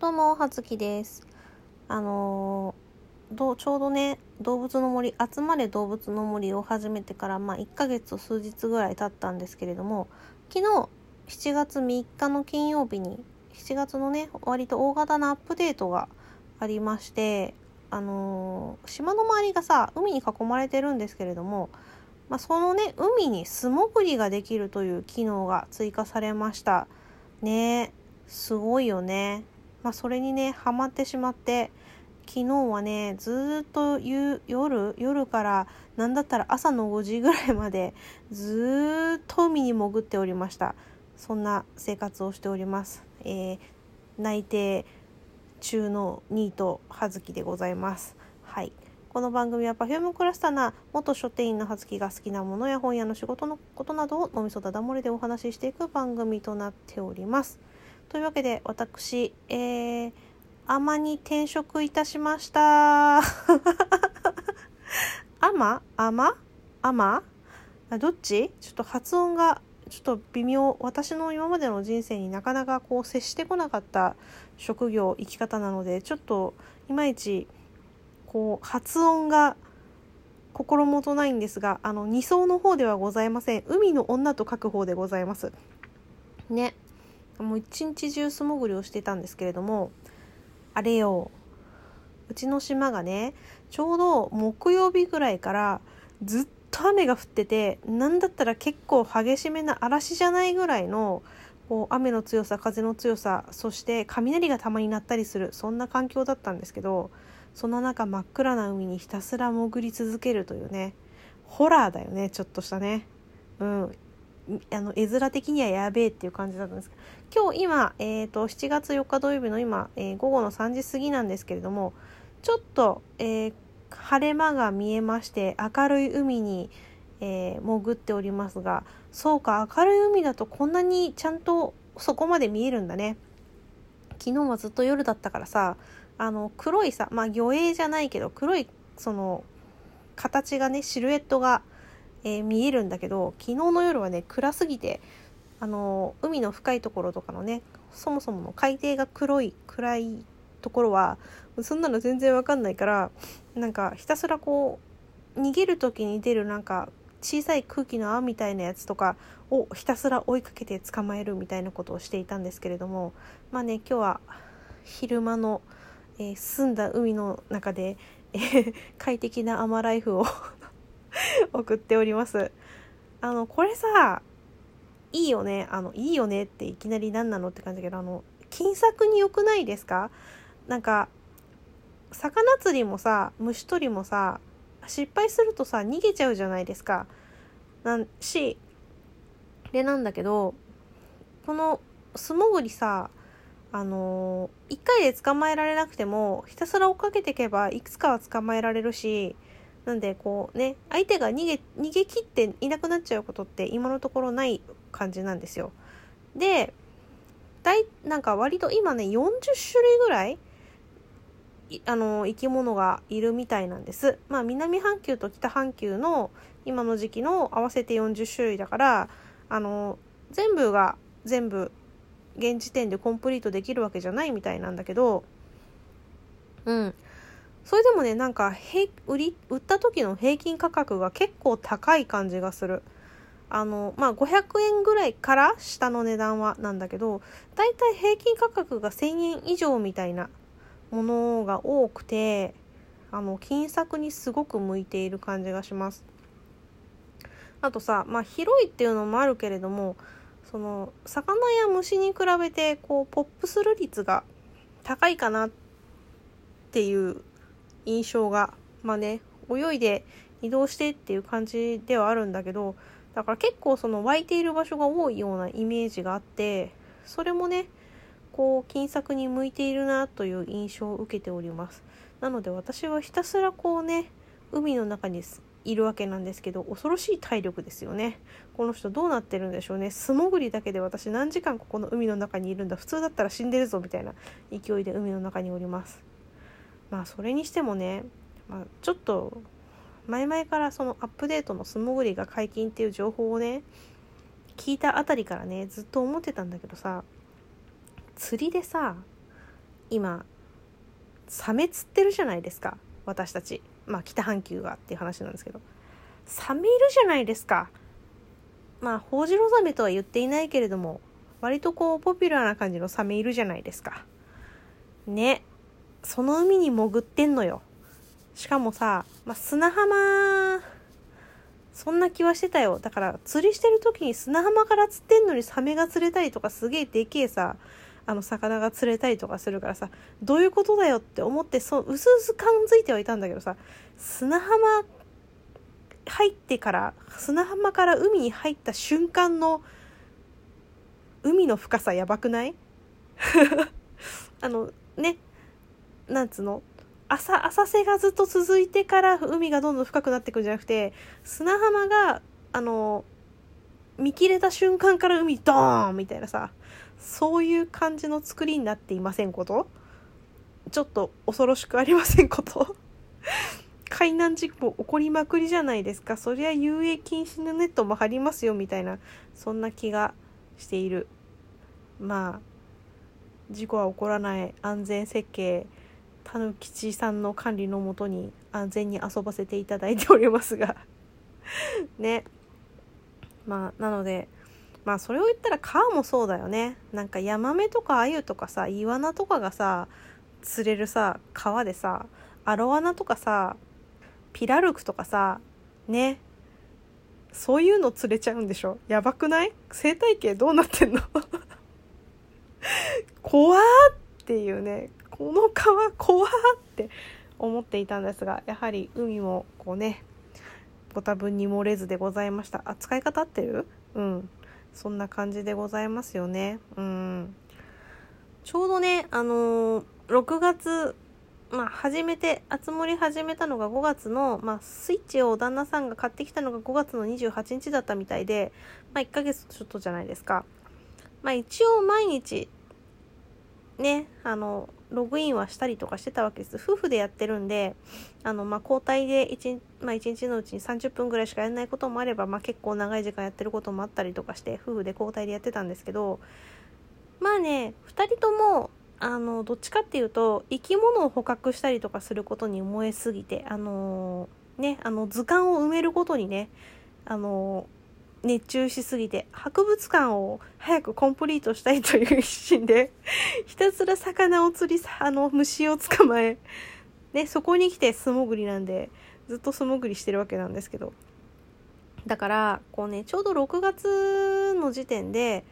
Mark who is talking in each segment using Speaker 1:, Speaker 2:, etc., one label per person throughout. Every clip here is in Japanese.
Speaker 1: どうも、はずきです。あのーどうちょうどね、動物の森、集まれ動物の森を始めてから、まあ、1ヶ月と数日ぐらい経ったんですけれども、昨日、7月3日の金曜日に、7月のね、割と大型なアップデートがありまして、あのー島の周りがさ、海に囲まれてるんですけれども、まあ、そのね、海に素潜りができるという機能が追加されました。ね、すごいよね。まあ、それにね、ハマってしまって、昨日はね、ずっと夜、夜から、なんだったら朝の5時ぐらいまで、ずっと海に潜っておりました。そんな生活をしております。えー内定中のニートはずきでございます。はい。この番組は Perfume クラスターな元書店員のはずきが好きなものや本屋の仕事のことなどを脳みそだだ漏れでお話ししていく番組となっております。というわけで私、えー、アマに転職いたしました。アマアマアマどっち？ちょっと発音がちょっと微妙。私の今までの人生になかなかこう接してこなかった職業生き方なのでちょっといまいちこう発音が心もとないんですがあの二層の方ではございません。海の女と書く方でございます。ね。もう一日中素潜りをしてたんですけれどもあれよ。うちの島がねちょうど木曜日ぐらいからずっと雨が降っててなんだったら結構激しめな嵐じゃないぐらいのこう雨の強さ風の強さそして雷がたまに鳴ったりするそんな環境だったんですけどその中真っ暗な海にひたすら潜り続けるというねホラーだよねちょっとしたね。うん。あの絵面的にはやべえっていう感じだったんですけど今日今、えー、と7月4日土曜日の今、えー午後の3時過ぎなんですけれどもちょっと、えー晴れ間が見えまして明るい海に、えー潜っておりますがそうか明るい海だとこんなにちゃんとそこまで見えるんだね。昨日はずっと夜だったからさあの黒いさまあ魚影じゃないけど黒いその形がねシルエットが、えー見えるんだけど昨日の夜はね暗すぎてあの海の深いところとかのねそもそもの海底が黒い暗いところはそんなの全然わかんないからなんかひたすらこう逃げる時に出るなんか小さい空気の泡みたいなやつとかをひたすら追いかけて捕まえるみたいなことをしていたんですけれどもまあね今日は昼間の、えー澄んだ海の中で、えー 快適なアマライフを 送っております。あのこれさいいよねあのいいよねっていきなり何なのって感じだけどあの金策に良くないですか？なんか魚釣りもさ虫取りもさ失敗するとさ逃げちゃうじゃないですか。なんしでなんだけどこの素潜りさあのー、1回で捕まえられなくてもひたすら追っかけていけばいくつかは捕まえられるしなんでこうね相手が逃げ逃げ切っていなくなっちゃうことって今のところない感じなんですよ。で大なんか割と今ね40種類ぐらいいあの生き物がいるみたいなんです。まあ南半球と北半球の今の時期の合わせて40種類だからあの全部が全部現時点でコンプリートできるわけじゃないみたいなんだけどうんそれでもねなんか売り売った時の平均価格が結構高い感じがする。あのまあ500円ぐらいから下の値段はなんだけどだいたい平均価格が1000円以上みたいなものが多くてあの金策にすごく向いている感じがします。あとさまあ広いっていうのもあるけれどもその魚や虫に比べてこうポップする率が高いかなっていう印象がまあね泳いで移動してっていう感じではあるんだけどだから結構その湧いている場所が多いようなイメージがあってそれもねこう金策に向いているなという印象を受けております。なので私はひたすらこうね海の中にいるわけなんですけど恐ろしい体力ですよね。この人どうなってるんでしょうね。素潜りだけで私何時間ここの海の中にいるんだ。普通だったら死んでるぞみたいな勢いで海の中におります。まあそれにしてもね、まあ、ちょっと前々からそのアップデートの素潜りが解禁っていう情報をね聞いたあたりからねずっと思ってたんだけどさ釣りでさ今サメ釣ってるじゃないですか私たち。まあ北半球がっていう話なんですけど。サメいるじゃないですか。まあホウジロザメとは言っていないけれども割とこうポピュラーな感じのサメいるじゃないですか。ね。その海に潜ってんのよ。しかもさ、まあ、砂浜そんな気はしてたよ。だから釣りしてる時に砂浜から釣ってんのにサメが釣れたりとかすげえでけえさあの魚が釣れたりとかするからさどういうことだよって思ってそううすうす感づいてはいたんだけどさ砂浜入ってから砂浜から海に入った瞬間の海の深さやばくない？あのねなんつうの？浅浅瀬がずっと続いてから海がどんどん深くなっていくんじゃなくて砂浜があの見切れた瞬間から海ドーンみたいなさそういう感じの作りになっていませんこと？ちょっと恐ろしくありませんこと？海難事故起こりまくりじゃないですか。そりゃ遊泳禁止のネットも張りますよみたいなそんな気がしている。まあ事故は起こらない。安全設計たぬきちさんの管理のもとに安全に遊ばせていただいておりますが。ね。まあなのでまあそれを言ったら川もそうだよね。なんかヤマメとかアユとかさイワナとかがさ釣れるさ川でさアロワナとかさピラルクとかさね。そういうの釣れちゃうんでしょ？やばくない？生態系どうなってんの？怖っていうね。この川怖って思っていたんですがやはり海もこうねご多分に漏れずでございました。あ使い方合ってる？うん。そんな感じでございますよね。うん。ちょうどねあのー、6月まあ、始めて、あつ森始めたのが5月の、まあ、スイッチを旦那さんが買ってきたのが5月の28日だったみたいで、まあ、1ヶ月ちょっとじゃないですか。まあ、一応毎日、ね、あの、ログインはしたりとかしてたわけです。夫婦でやってるんで、あの、まあ、交代で1、まあ、1日のうちに30分ぐらいしかやらないこともあれば、まあ、結構長い時間やってることもあったりとかして、夫婦で交代でやってたんですけど、まあね、2人とも、あの、どっちかっていうと、生き物を捕獲したりとかすることに燃えすぎて、あのー、ね、あの、図鑑を埋めることにね、あのー熱中しすぎて博物館を早くコンプリートしたいという一心で ひたすら魚を釣りあの虫を捕まえねそこに来て素潜りなんでずっと素潜りしてるわけなんですけど。だからこうねちょうど6月の時点で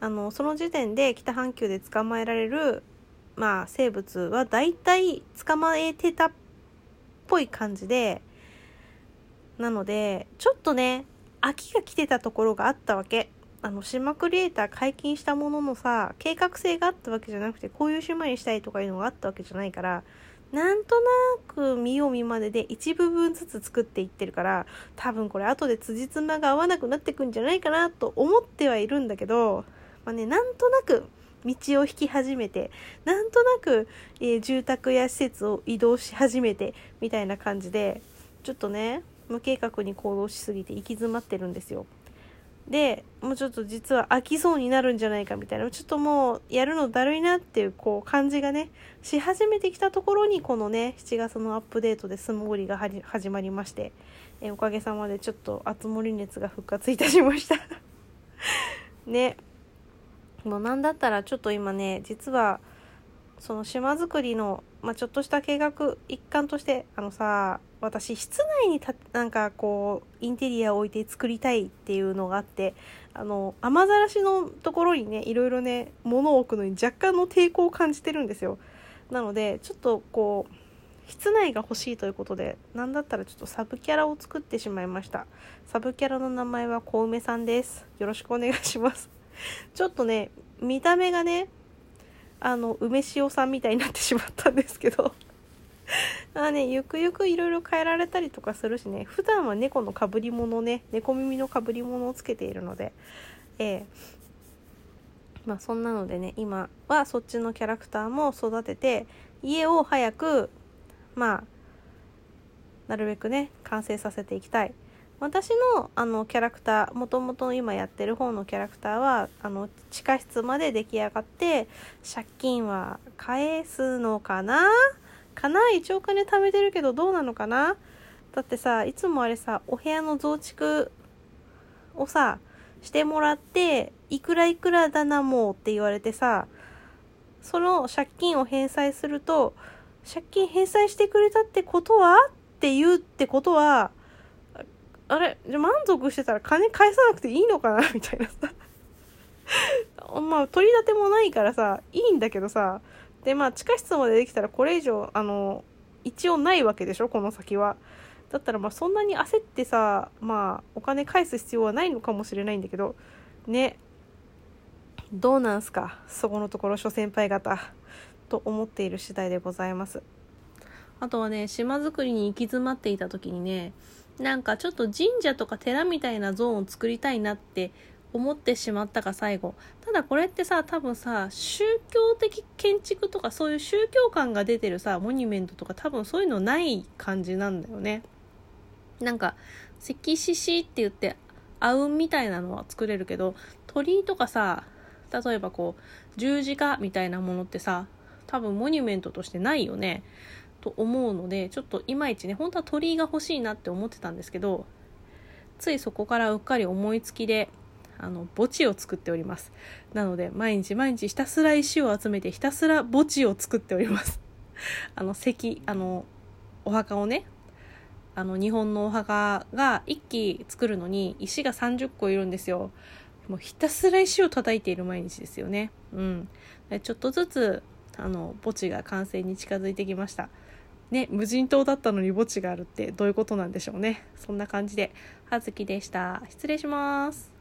Speaker 1: あのその時点で北半球で捕まえられるまあ生物は大体捕まえてたっぽい感じでなのでちょっとね秋が来てたところがあったわけ。あの、島クリエイター解禁したもののさ、計画性があったわけじゃなくて、こういう島にしたいとかいうのがあったわけじゃないから、なんとなく見よう見までで一部分ずつ作っていってるから、多分これ後で辻褄が合わなくなってくんじゃないかなと思ってはいるんだけど、まあね、なんとなく道を引き始めて、なんとなく、えー、住宅や施設を移動し始めて、みたいな感じで、ちょっとね、無計画に行動しすぎて行き詰まってるんですよ。で、もうちょっと実は飽きそうになるんじゃないかみたいな、ちょっともうやるのだるいなっていうこう感じがね、し始めてきたところにこのね、7月のアップデートで素潜りが始まりまして、えおかげさまでちょっと熱盛熱が復活いたしました ね。もうなんだったらちょっと今ね、実は、その島作りの、まあ、ちょっとした計画一環としてあのさ私室内にたなんかこうインテリアを置いて作りたいっていうのがあってあの雨ざらしのところにねいろいろね物を置くのに若干の抵抗を感じてるんですよ。なのでちょっとこう室内が欲しいということで何だったらちょっとサブキャラを作ってしまいました。サブキャラの名前は小梅さんです。よろしくお願いします。ちょっとね見た目がねあの梅塩さんみたいになってしまったんですけど。あね、ゆくゆくいろいろ変えられたりとかするしね、普段は猫のかぶり物ね、猫耳のかぶり物をつけているので、ええ。まあそんなのでね、今はそっちのキャラクターも育てて、家を早く、まあ、なるべくね、完成させていきたい。私のあのキャラクターもともと今やってる方のキャラクターはあの地下室まで出来上がって借金は返すのかな？かな？一応お金貯めてるけどどうなのかな？だってさいつもあれさお部屋の増築をさしてもらっていくらいくらだなもうって言われてさその借金を返済すると借金返済してくれたってことは？って言うってことはあれじゃ満足してたら金返さなくていいのかな？みたいなさ。まあ取り立てもないからさいいんだけどさ。でまあ地下室までできたらこれ以上あの一応ないわけでしょ？この先は。だったらまあそんなに焦ってさまあお金返す必要はないのかもしれないんだけど。ね。どうなんすか？そこのところ諸先輩方。と思っている次第でございます。あとはね島作りに行き詰まっていた時にねなんかちょっと神社とか寺みたいなゾーンを作りたいなって思ってしまったか最後。ただこれってさ多分さ宗教的建築とかそういう宗教感が出てるさモニュメントとか多分そういうのない感じなんだよね。なんか石獅子って言ってあうんみたいなのは作れるけど鳥居とかさ例えばこう十字架みたいなものってさ多分モニュメントとしてないよね。と思うのでちょっといまいちね本当は鳥居が欲しいなって思ってたんですけどついそこからうっかり思いつきであの墓地を作っております。なので毎日毎日ひたすら石を集めてひたすら墓地を作っております。あの石あのお墓をねあの日本のお墓が1基作るのに石が30個いるんですよ。もうひたすら石を叩いている毎日ですよね。うん。ちょっとずつあの墓地が完成に近づいてきました。ね無人島だったのに墓地があるってどういうことなんでしょうね。そんな感じではずきでした。失礼します。